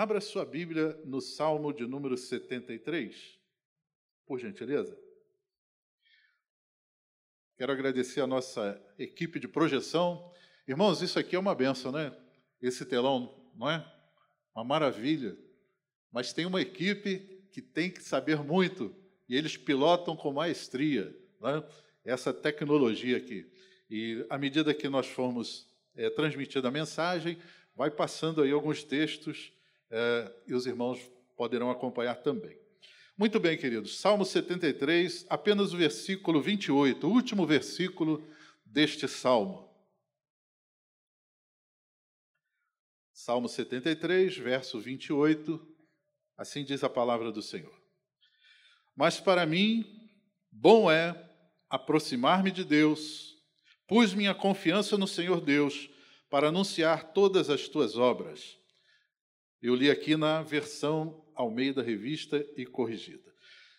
Abra sua Bíblia no Salmo de número 73, por gentileza. Quero agradecer a nossa equipe de projeção. Irmãos, isso aqui é uma benção, né? Esse telão, não é? Uma maravilha. Mas tem uma equipe que tem que saber muito e eles pilotam com maestria né? essa tecnologia aqui. E à medida que nós formos é, transmitindo a mensagem, vai passando aí alguns textos é, e os irmãos poderão acompanhar também. Muito bem, queridos. Salmo 73, apenas o versículo 28, o último versículo deste salmo. Salmo 73, verso 28, assim diz a palavra do Senhor. Mas para mim, bom é aproximar-me de Deus, pus minha confiança no Senhor Deus para anunciar todas as tuas obras. Eu li aqui na versão Almeida Revista e Corrigida.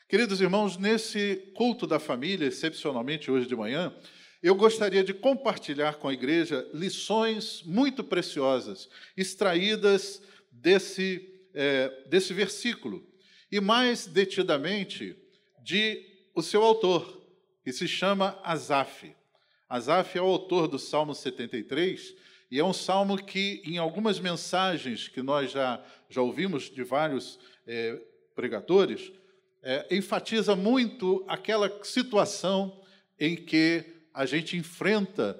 Queridos irmãos, nesse culto da família, excepcionalmente hoje de manhã, eu gostaria de compartilhar com a igreja lições muito preciosas, extraídas desse, é, desse versículo, e mais detidamente de o seu autor, que se chama Asaf. Asaf é o autor do Salmo 73, e é um salmo que, em algumas mensagens que nós já, já ouvimos de vários é, pregadores, é, enfatiza muito aquela situação em que a gente enfrenta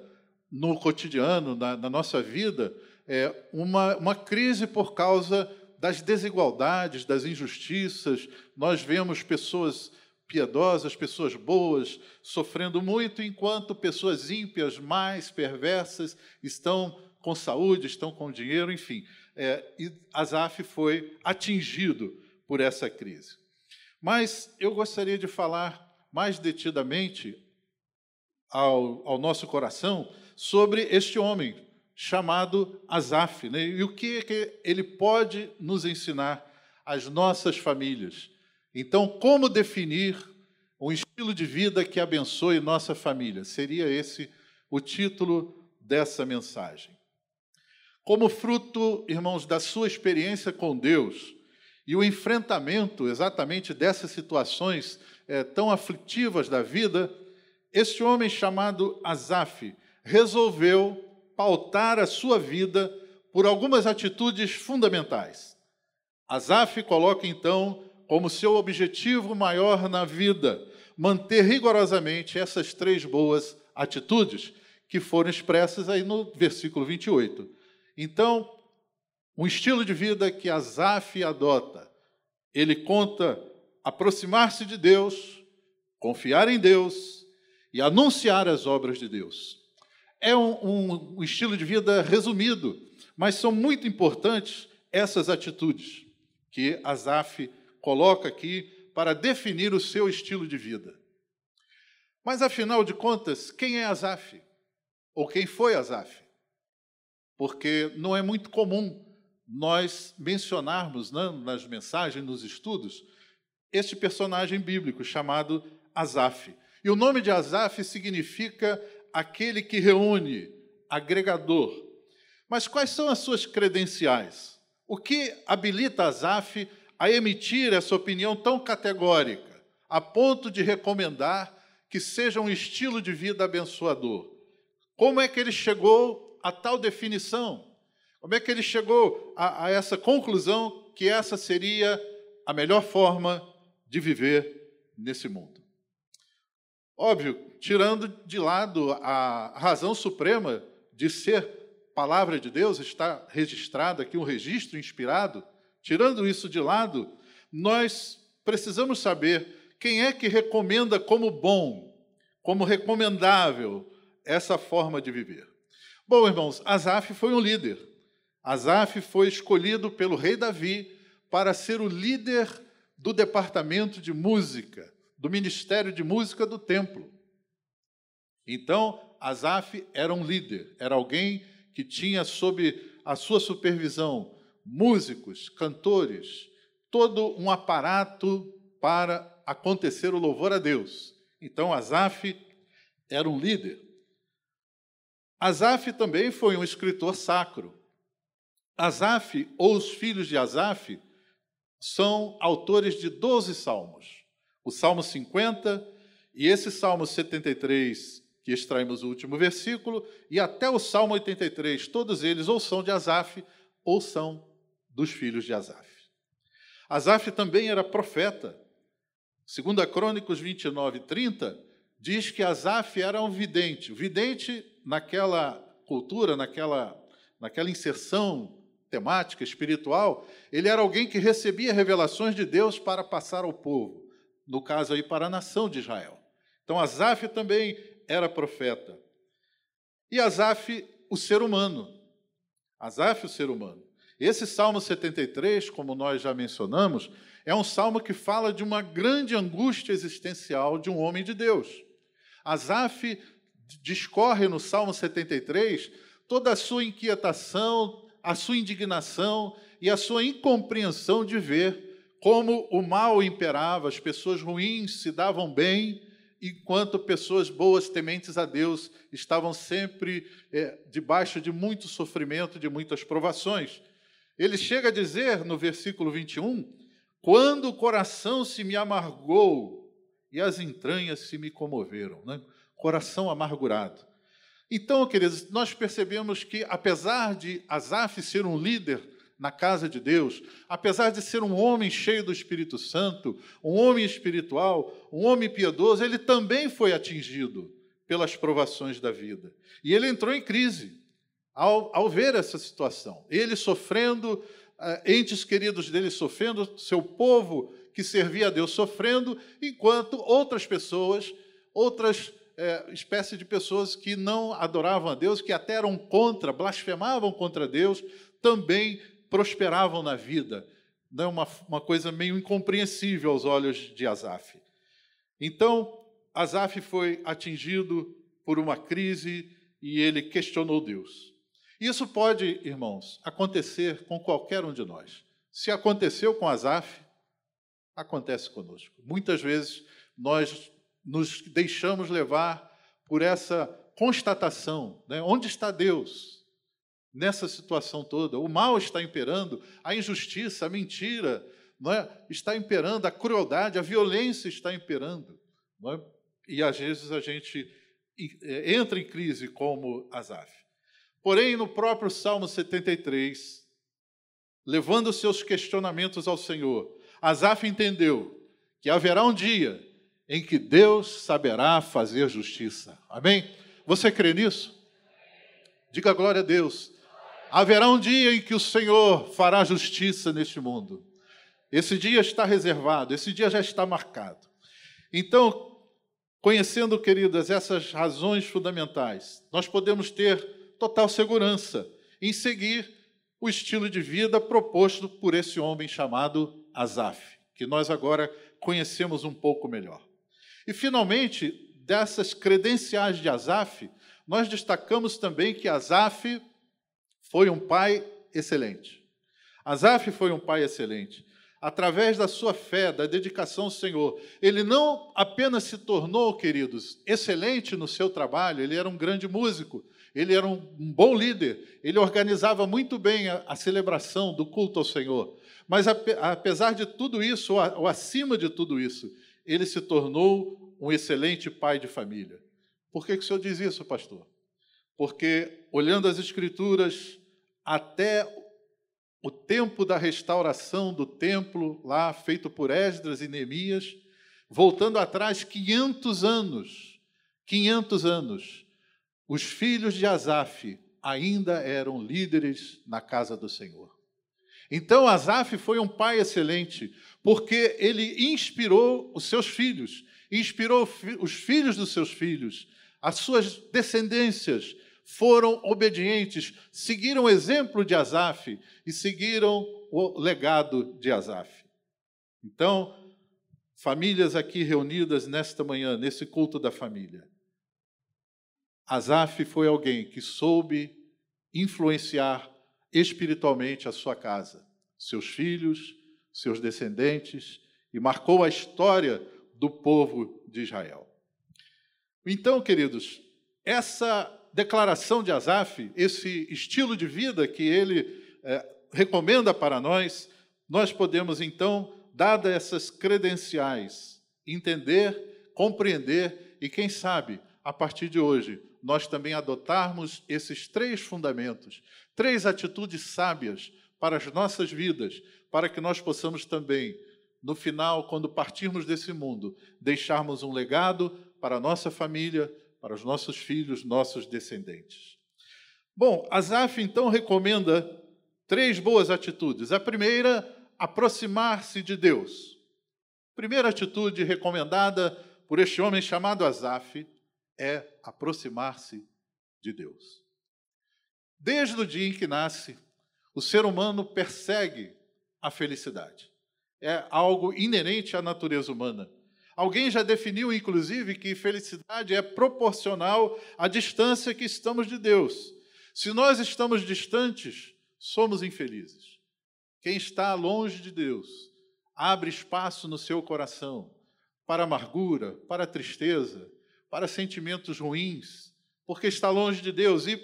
no cotidiano, na, na nossa vida, é, uma, uma crise por causa das desigualdades, das injustiças. Nós vemos pessoas piedosas, pessoas boas, sofrendo muito, enquanto pessoas ímpias, mais perversas, estão com saúde, estão com dinheiro, enfim. É, e Azaf foi atingido por essa crise. Mas eu gostaria de falar mais detidamente ao, ao nosso coração sobre este homem chamado Azaf, né? e o que, que ele pode nos ensinar às nossas famílias. Então, como definir um estilo de vida que abençoe nossa família? Seria esse o título dessa mensagem. Como fruto, irmãos, da sua experiência com Deus e o enfrentamento exatamente dessas situações é, tão aflitivas da vida, este homem chamado Asaf resolveu pautar a sua vida por algumas atitudes fundamentais. Asaf coloca então como seu objetivo maior na vida manter rigorosamente essas três boas atitudes que foram expressas aí no versículo 28. Então, um estilo de vida que Asaf adota, ele conta aproximar-se de Deus, confiar em Deus e anunciar as obras de Deus. É um, um, estilo de vida resumido, mas são muito importantes essas atitudes que Asaf coloca aqui para definir o seu estilo de vida. Mas, afinal de contas, quem é Asaf? Ou quem foi Asaf? Porque não é muito comum nós mencionarmos né, nas mensagens, nos estudos, este personagem bíblico chamado Asaf. E o nome de Asaf significa aquele que reúne, agregador. Mas quais são as suas credenciais? O que habilita Asaf a emitir essa opinião tão categórica, a ponto de recomendar que seja um estilo de vida abençoador? Como é que ele chegou a tal definição? Como é que ele chegou a, a essa conclusão que essa seria a melhor forma de viver nesse mundo? Óbvio, tirando de lado a razão suprema de ser palavra de Deus, está registrado aqui um registro inspirado, Tirando isso de lado, nós precisamos saber quem é que recomenda como bom, como recomendável essa forma de viver. Bom, irmãos, Asaf foi um líder. Asaf foi escolhido pelo rei Davi para ser o líder do departamento de música, do ministério de música do templo. Então, Asaf era um líder, era alguém que tinha sob a sua supervisão músicos, cantores, todo um aparato para acontecer o louvor a Deus. Então, Asaf era um líder. Asaf também foi um escritor sacro. Asaf, ou os filhos de Asaf, são autores de 12 salmos. O Salmo 50 e esse Salmo 73, que extraímos o último versículo, e até o Salmo 83, todos eles ou são de Asaf ou são dos filhos de Asaf. Asaf também era profeta. Segundo a Crônicos 29 30, diz que Asaf era um vidente. O vidente, naquela cultura, naquela, naquela inserção temática espiritual, ele era alguém que recebia revelações de Deus para passar ao povo, no caso aí para a nação de Israel. Então Asaf também era profeta. E Asaf, o ser humano. Asaf, o ser humano. Esse Salmo 73, como nós já mencionamos, é um salmo que fala de uma grande angústia existencial de um homem de Deus. Asaf discorre no Salmo 73 toda a sua inquietação, a sua indignação e a sua incompreensão de ver como o mal imperava, as pessoas ruins se davam bem, enquanto pessoas boas, tementes a Deus, estavam sempre é, debaixo de muito sofrimento, de muitas provações. Ele chega a dizer no versículo 21: Quando o coração se me amargou e as entranhas se me comoveram, né? coração amargurado. Então, queridos, nós percebemos que, apesar de Asaf ser um líder na casa de Deus, apesar de ser um homem cheio do Espírito Santo, um homem espiritual, um homem piedoso, ele também foi atingido pelas provações da vida. E ele entrou em crise ao, ao ver essa situação. Ele sofrendo, uh, entes queridos dele sofrendo, seu povo que servia a Deus sofrendo, enquanto outras pessoas, outras é, espécie de pessoas que não adoravam a Deus, que até eram contra, blasfemavam contra Deus, também prosperavam na vida. Não é uma, uma coisa meio incompreensível aos olhos de Asaf. Então, Asaf foi atingido por uma crise e ele questionou Deus. Isso pode, irmãos, acontecer com qualquer um de nós. Se aconteceu com Asaf, acontece conosco. Muitas vezes nós nos deixamos levar por essa constatação. Né? Onde está Deus nessa situação toda? O mal está imperando, a injustiça, a mentira é? está imperando, a crueldade, a violência está imperando. É? E às vezes a gente é, entra em crise como Asaf. Porém, no próprio Salmo 73, levando seus questionamentos ao Senhor, Asaf entendeu que haverá um dia em que Deus saberá fazer justiça. Amém? Você crê nisso? Diga glória a Deus. Haverá um dia em que o Senhor fará justiça neste mundo. Esse dia está reservado, esse dia já está marcado. Então, conhecendo, queridas, essas razões fundamentais, nós podemos ter total segurança em seguir o estilo de vida proposto por esse homem chamado Asaf, que nós agora conhecemos um pouco melhor. E, finalmente, dessas credenciais de Asaf, nós destacamos também que Asaf foi um pai excelente. Asaf foi um pai excelente. Através da sua fé, da dedicação ao Senhor, ele não apenas se tornou, queridos, excelente no seu trabalho, ele era um grande músico, ele era um, bom líder, ele organizava muito bem a, a celebração do culto ao Senhor. Mas apesar de tudo isso, ou acima de tudo isso, ele se tornou um excelente pai de família. Por que, que o senhor diz isso, pastor? Porque, olhando as Escrituras, até o tempo da restauração do templo, lá feito por Esdras e Neemias, voltando atrás 500 anos, 500 anos, os filhos de Asaf ainda eram líderes na casa do Senhor. Então, Asaf foi um pai excelente, porque ele inspirou os seus filhos, inspirou os filhos dos seus filhos, as suas descendências foram obedientes, seguiram o exemplo de Asaf e seguiram o legado de Asaf. Então, famílias aqui reunidas nesta manhã, nesse culto da família. Asaf foi alguém que soube influenciar espiritualmente a sua casa, seus filhos, seus descendentes, e marcou a história do povo de Israel. Então, queridos, essa declaração de Asaf, esse estilo de vida que ele é, recomenda para nós, nós podemos então, dadas essas credenciais, entender, compreender e, quem sabe, a partir de hoje, nós também adotarmos esses três fundamentos, três atitudes sábias para as nossas vidas, para que nós possamos também, no final, quando partirmos desse mundo, deixarmos um legado para a nossa família, para os nossos filhos, nossos descendentes. Bom, Asaf então recomenda três boas atitudes. A primeira, aproximar-se de Deus. Primeira atitude recomendada por este homem chamado Asaf é aproximar-se de Deus. Desde o dia em que nasce, o ser humano persegue a felicidade. É algo inerente à natureza humana. Alguém já definiu, inclusive, que felicidade é proporcional à distância que estamos de Deus. Se nós estamos distantes, somos infelizes. Quem está longe de Deus abre espaço no seu coração para amargura, para tristeza, para sentimentos ruins, porque está longe de Deus e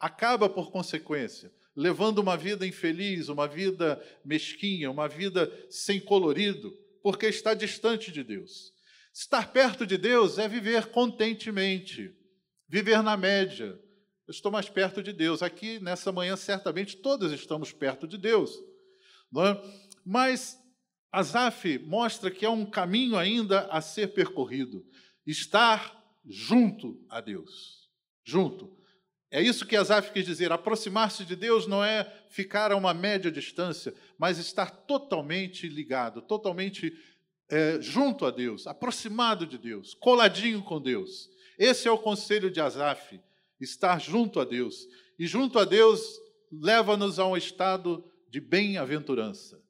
acaba, por consequência, levando uma vida infeliz, uma vida mesquinha, uma vida sem colorido, porque está distante de Deus. Estar perto de Deus é viver contentemente, viver na média. Eu estou mais perto de Deus. Aqui, nessa manhã, certamente todos estamos perto de Deus. É? Mas Asaf mostra que há um caminho ainda a ser percorrido. Estar junto a Deus. Junto. É isso que Asaf quis dizer. Aproximar-se de Deus não é ficar a uma média distância, mas estar totalmente ligado, totalmente é, junto a Deus, aproximado de Deus, coladinho com Deus. Esse é o conselho de Asaf, estar junto a Deus. E junto a Deus leva-nos a um estado de bem-aventurança.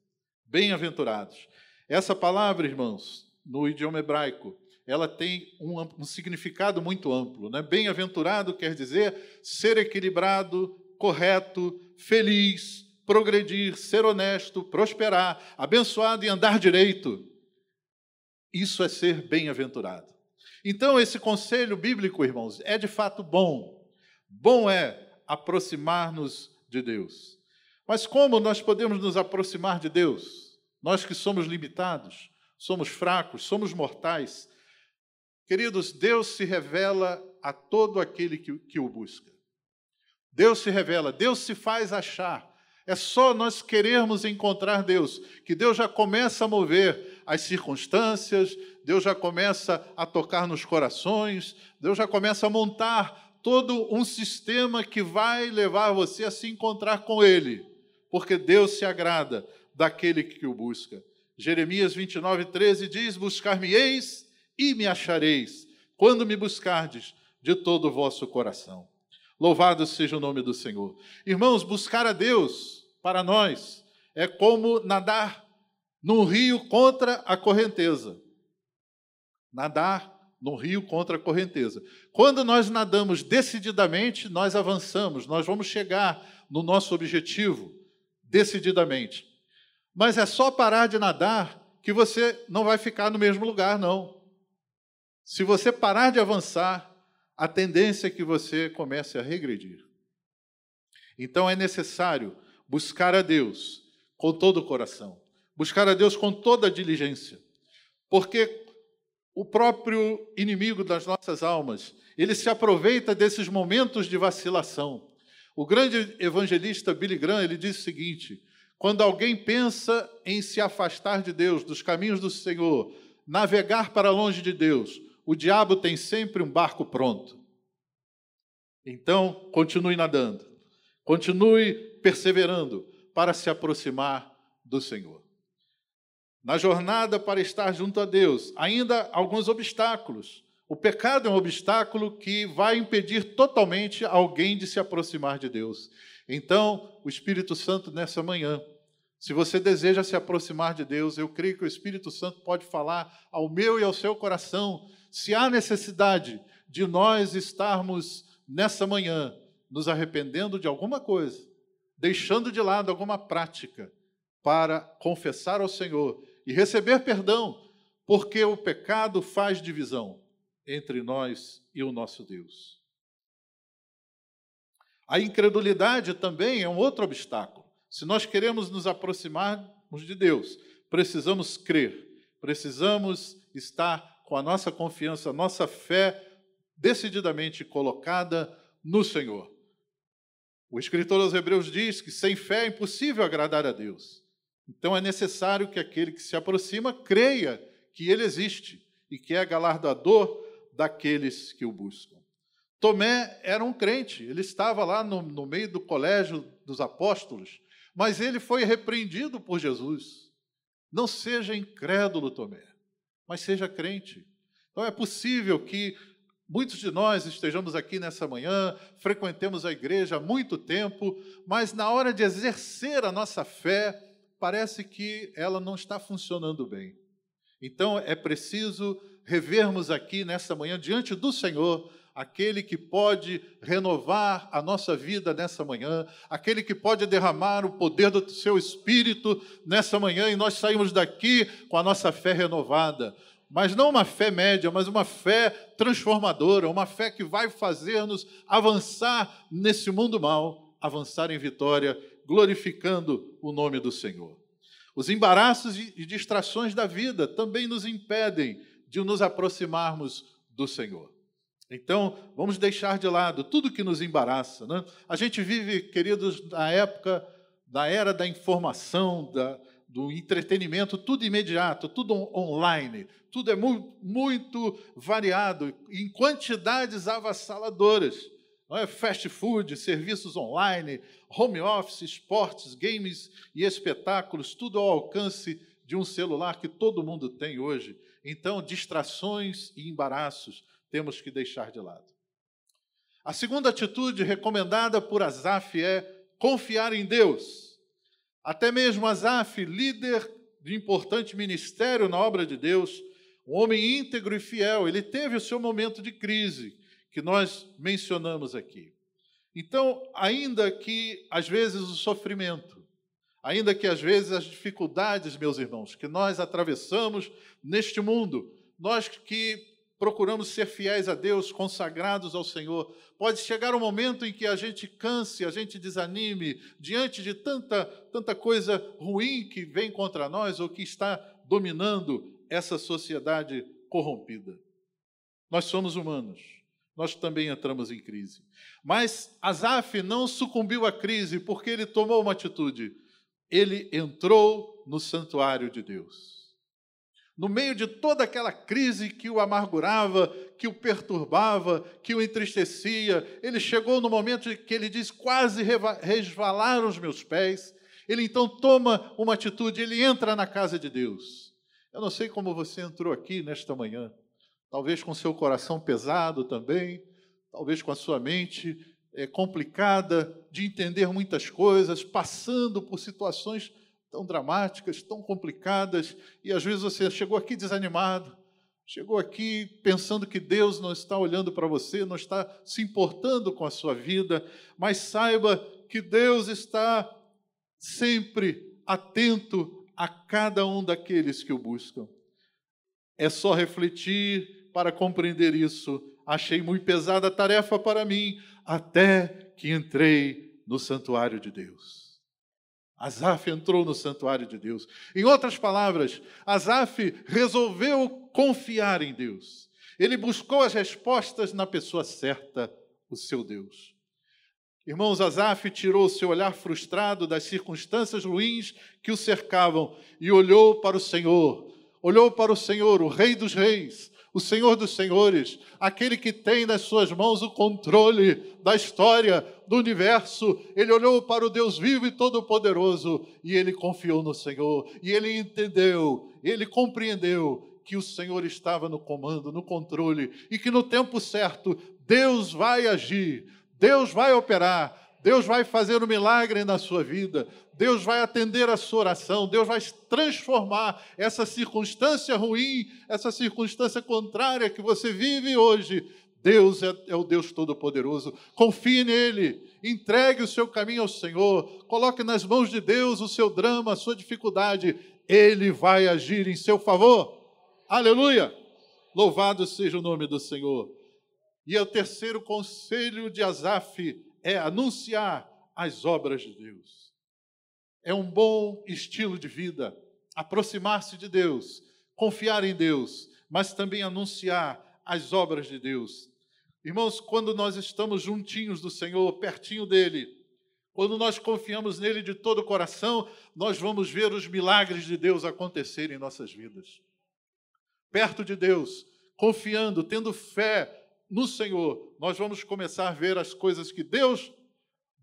Bem-aventurados. Essa palavra, irmãos, no idioma hebraico, ela tem um, um significado muito amplo. Né? Bem-aventurado quer dizer ser equilibrado, correto, feliz, progredir, ser honesto, prosperar, abençoado e andar direito. Isso é ser bem-aventurado. Então, esse conselho bíblico, irmãos, é de fato bom. Bom é aproximar-nos de Deus. Mas como nós podemos nos aproximar de Deus? Nós que somos limitados, somos fracos, somos mortais, Queridos, Deus se revela a todo aquele que, que o busca. Deus se revela, Deus se faz achar. É só nós querermos encontrar Deus, que Deus já começa a mover as circunstâncias, Deus já começa a tocar nos corações, Deus já começa a montar todo um sistema que vai levar você a se encontrar com Ele, porque Deus se agrada daquele que o busca. Jeremias 29, 13 diz: Buscar-me-eis e me achareis, quando me buscardes de todo o vosso coração. Louvado seja o nome do Senhor. Irmãos, buscar a Deus para nós é como nadar num rio contra a correnteza. Nadar num rio contra a correnteza. Quando nós nadamos decididamente, nós avançamos, nós vamos chegar no nosso objetivo decididamente. Mas é só parar de nadar que você não vai ficar no mesmo lugar, não. Se você parar de avançar, a tendência é que você comece a regredir. Então é necessário buscar a Deus com todo o coração, buscar a Deus com toda a diligência, porque o próprio inimigo das nossas almas, ele se aproveita desses momentos de vacilação. O grande evangelista Billy Graham, ele diz o seguinte: quando alguém pensa em se afastar de Deus, dos caminhos do Senhor, navegar para longe de Deus, o diabo tem sempre um barco pronto. Então, continue nadando, continue perseverando para se aproximar do Senhor. Na jornada para estar junto a Deus, ainda alguns obstáculos. O pecado é um obstáculo que vai impedir totalmente alguém de se aproximar de Deus. Então, o Espírito Santo, nessa manhã, se você deseja se aproximar de Deus, eu creio que o Espírito Santo pode falar ao meu e ao seu coração se há necessidade de nós estarmos nessa manhã nos arrependendo de alguma coisa, deixando de lado alguma prática para confessar ao Senhor e receber perdão, porque o pecado faz divisão entre nós e o nosso Deus. A incredulidade também é um outro obstáculo. Se nós queremos nos aproximarmos de Deus, precisamos crer, precisamos estar com a nossa confiança, a nossa fé decididamente colocada no Senhor. O escritor aos Hebreus diz que sem fé é impossível agradar a Deus. Então é necessário que aquele que se aproxima creia que ele existe e que é galardador daqueles que o buscam. Tomé era um crente, ele estava lá no, no meio do colégio dos apóstolos, mas ele foi repreendido por Jesus. Não seja incrédulo, Tomé, mas seja crente. Então é possível que Muitos de nós estejamos aqui nessa manhã, frequentemos a igreja há muito tempo, mas na hora de exercer a nossa fé, parece que ela não está funcionando bem. Então é preciso revermos aqui nessa manhã, diante do Senhor, aquele que pode renovar a nossa vida nessa manhã, aquele que pode derramar o poder do seu espírito nessa manhã e nós saímos daqui com a nossa fé renovada mas não uma fé média, mas uma fé transformadora, uma fé que vai fazer-nos avançar nesse mundo mal, avançar em vitória, glorificando o nome do Senhor. Os embaraços e distrações da vida também nos impedem de nos aproximarmos do Senhor. Então, vamos deixar de lado tudo que nos embaraça. Né? A gente vive, queridos, na época da era da informação, da, do entretenimento, tudo imediato, tudo online, tudo é muito, muito variado, em quantidades avassaladoras. Não é? Fast food, serviços online, home office, esportes, games e espetáculos, tudo ao alcance de um celular que todo mundo tem hoje. Então, distrações e embaraços temos que deixar de lado. A segunda atitude recomendada por Azaf é confiar em Deus. Até mesmo Asaf, líder de importante ministério na obra de Deus, um homem íntegro e fiel, ele teve o seu momento de crise, que nós mencionamos aqui. Então, ainda que às vezes o sofrimento, ainda que às vezes as dificuldades, meus irmãos, que nós atravessamos neste mundo, nós que procuramos ser fiéis a Deus, consagrados ao Senhor. Pode chegar um momento em que a gente canse, a gente desanime diante de tanta, tanta coisa ruim que vem contra nós ou que está dominando essa sociedade corrompida. Nós somos humanos, nós também entramos em crise. Mas Asaf não sucumbiu à crise porque ele tomou uma atitude. Ele entrou no santuário de Deus no meio de toda aquela crise que o amargurava, que o perturbava, que o entristecia, ele chegou no momento que ele diz: quase resvalaram os meus pés. Ele então toma uma atitude, ele entra na casa de Deus. Eu não sei como você entrou aqui nesta manhã, talvez com seu coração pesado também, talvez com a sua mente é, complicada de entender muitas coisas, passando por situações tão dramáticas, tão complicadas, e às vezes você chegou aqui desanimado, chegou aqui pensando que Deus não está olhando para você, não está se importando com a sua vida, mas saiba que Deus está sempre atento a cada um daqueles que o buscam. É só refletir para compreender isso. Achei muito pesada a tarefa para mim, até que entrei no santuário de Deus. Asaf entrou no santuário de Deus. Em outras palavras, Asaf resolveu confiar em Deus. Ele buscou as respostas na pessoa certa, o seu Deus. Irmãos, Asaf tirou o seu olhar frustrado das circunstâncias ruins que o cercavam e olhou para o Senhor. Olhou para o Senhor, o Rei dos Reis, o Senhor dos Senhores, aquele que tem nas suas mãos o controle da história, do universo. Ele olhou para o Deus vivo e todo-poderoso e ele confiou no Senhor. E ele entendeu, ele compreendeu que o Senhor estava no comando, no controle e que no tempo certo Deus vai agir, Deus vai operar, Deus vai fazer um milagre na sua vida, Deus vai atender a sua oração, Deus vai transformar essa circunstância ruim, essa circunstância contrária que você vive hoje. Deus é, é o Deus Todo-Poderoso. Confie nele, entregue o seu caminho ao Senhor, coloque nas mãos de Deus o seu drama, a sua dificuldade. Ele vai agir em seu favor. Aleluia! Louvado seja o nome do Senhor. E é o terceiro conselho de Asaf é anunciar as obras de Deus. é um bom estilo de vida. Aproximar-se de Deus, confiar em Deus, mas também anunciar as obras de Deus. Irmãos, quando nós estamos juntinhos do Senhor, pertinho dele, quando nós confiamos nele de todo o coração, nós vamos ver os milagres de Deus acontecerem em nossas vidas. Perto de Deus, confiando, tendo fé no Senhor, nós vamos começar a ver as coisas que Deus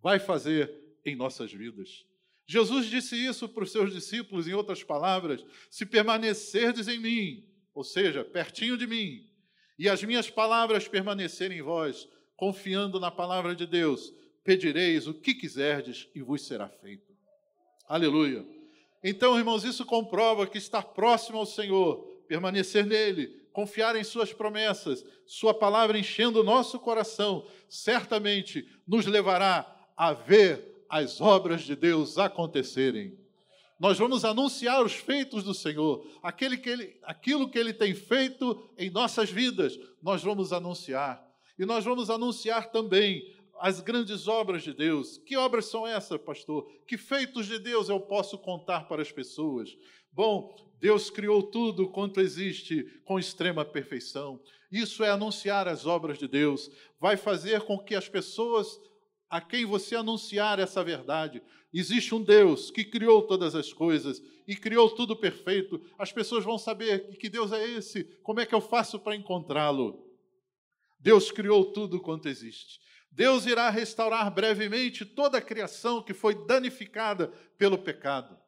vai fazer em nossas vidas. Jesus disse isso para os seus discípulos, em outras palavras: se permanecerdes em mim, ou seja, pertinho de mim, e as minhas palavras permanecerem em vós, confiando na palavra de Deus, pedireis o que quiserdes e vos será feito. Aleluia. Então, irmãos, isso comprova que estar próximo ao Senhor, permanecer nele, confiar em Suas promessas, Sua palavra enchendo o nosso coração, certamente nos levará a ver as obras de Deus acontecerem. Nós vamos anunciar os feitos do Senhor, aquele que ele, aquilo que Ele tem feito em nossas vidas, nós vamos anunciar. E nós vamos anunciar também as grandes obras de Deus. Que obras são essas, pastor? Que feitos de Deus eu posso contar para as pessoas? Bom, Deus criou tudo quanto existe com extrema perfeição. Isso é anunciar as obras de Deus. Vai fazer com que as pessoas a quem você anunciar essa verdade. Existe um Deus que criou todas as coisas e criou tudo perfeito. As pessoas vão saber que Deus é esse. Como é que eu faço para encontrá-lo? Deus criou tudo quanto existe. Deus irá restaurar brevemente toda a criação que foi danificada pelo pecado.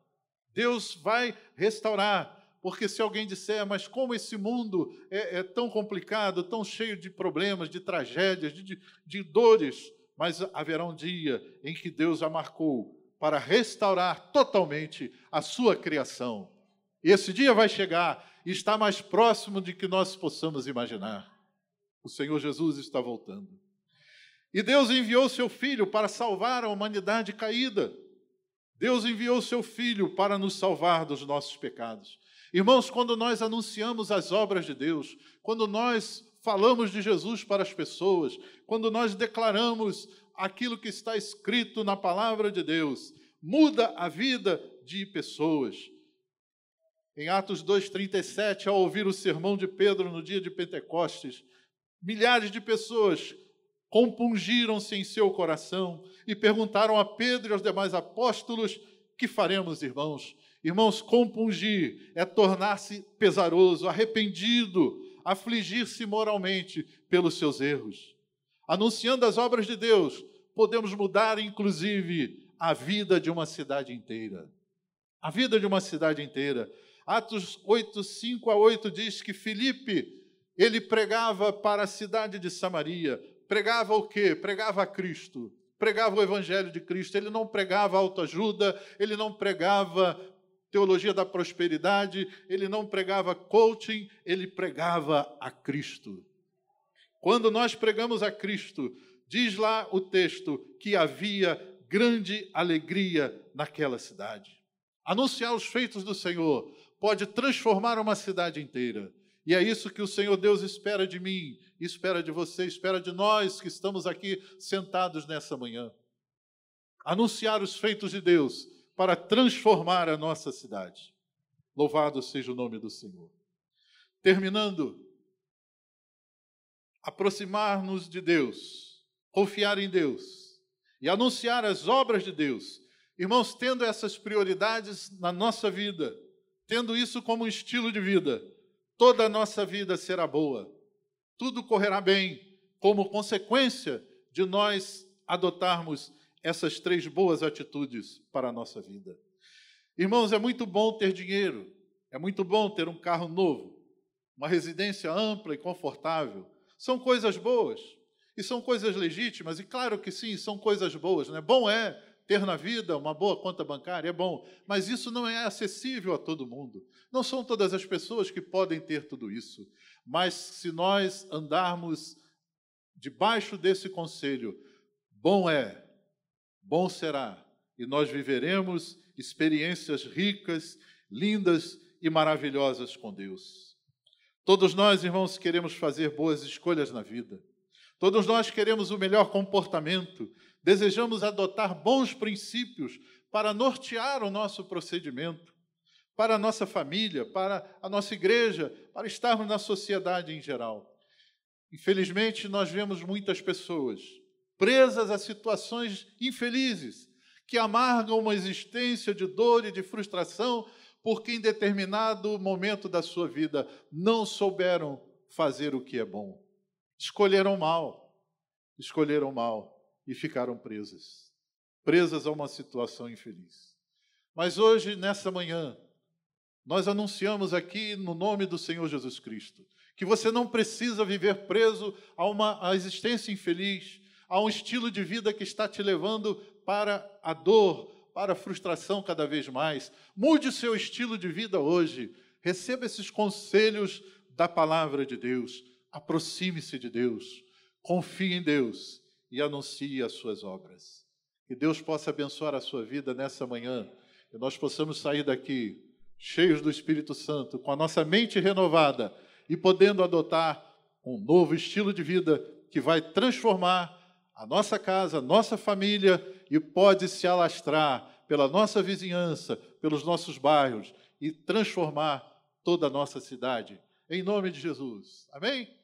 Deus vai restaurar, porque se alguém disser, mas como esse mundo é, é tão complicado, tão cheio de problemas, de tragédias, de, de, de dores, mas haverá um dia em que Deus a marcou para restaurar totalmente a sua criação. Esse dia vai chegar e está mais próximo de que nós possamos imaginar. O Senhor Jesus está voltando. E Deus enviou seu filho para salvar a humanidade caída. Deus enviou seu filho para nos salvar dos nossos pecados. Irmãos, quando nós anunciamos as obras de Deus, quando nós falamos de Jesus para as pessoas, quando nós declaramos aquilo que está escrito na palavra de Deus, muda a vida de pessoas. Em Atos 2,37, ao ouvir o sermão de Pedro no dia de Pentecostes, milhares de pessoas compungiram-se em seu coração e perguntaram a Pedro e aos demais apóstolos: Que faremos, irmãos? Irmãos, compungir é tornar-se pesaroso, arrependido, afligir-se moralmente pelos seus erros. Anunciando as obras de Deus, podemos mudar, inclusive, a vida de uma cidade inteira. A vida de uma cidade inteira. Atos 8, 5 a 8 diz que Filipe, ele pregava para a cidade de Samaria. Pregava o quê? Pregava a Cristo. Pregava o evangelho de Cristo. Ele não pregava autoajuda, ele não pregava teologia da prosperidade, ele não pregava coaching, ele pregava a Cristo. Quando nós pregamos a Cristo, diz lá o texto que havia grande alegria naquela cidade. Anunciar os feitos do Senhor pode transformar uma cidade inteira. E é isso que o Senhor Deus espera de mim, espera de você, espera de nós que estamos aqui sentados nessa manhã. Anunciar os feitos de Deus para transformar a nossa cidade. Louvado seja o nome do Senhor. Terminando, aproximar-nos de Deus, confiar em Deus e anunciar as obras de Deus. Irmãos, tendo essas prioridades na nossa vida, tendo isso como um estilo de vida, toda a nossa vida será boa. Tudo correrá bem como consequência de nós adotarmos essas três boas atitudes para a nossa vida. Irmãos, é muito bom ter dinheiro, é muito bom ter um carro novo, uma residência ampla e confortável. São coisas boas e são coisas legítimas, e claro que sim, são coisas boas. Né? Bom é ter na vida uma boa conta bancária, é bom, mas isso não é acessível a todo mundo. Não são todas as pessoas que podem ter tudo isso. Mas se nós andarmos debaixo desse conselho, bom é bom será, e nós viveremos experiências ricas, lindas e maravilhosas com Deus. Todos nós, irmãos, queremos fazer boas escolhas na vida. Todos nós queremos o melhor comportamento, desejamos adotar bons princípios para nortear o nosso procedimento, para a nossa família, para a nossa igreja, para estarmos na sociedade em geral. Infelizmente, nós vemos muitas pessoas presas a situações infelizes, que amargam uma existência de dor e de frustração, porque em determinado momento da sua vida não souberam fazer o que é bom. Escolheram mal, escolheram mal e ficaram presas presas a uma situação infeliz. Mas hoje, nessa manhã, nós anunciamos aqui no nome do Senhor Jesus Cristo que você não precisa viver preso a uma a existência infeliz, a um estilo de vida que está te levando para a dor, para a frustração cada vez mais. Mude o seu estilo de vida hoje. Receba esses conselhos da palavra de Deus. Aproxime-se de Deus. Confie em Deus e anuncie as suas obras. Que Deus possa abençoar a sua vida nessa manhã e nós possamos sair daqui cheios do Espírito Santo, com a nossa mente renovada e podendo adotar um novo estilo de vida que vai transformar a nossa casa, a nossa família e pode se alastrar pela nossa vizinhança, pelos nossos bairros e transformar toda a nossa cidade. Em nome de Jesus. Amém?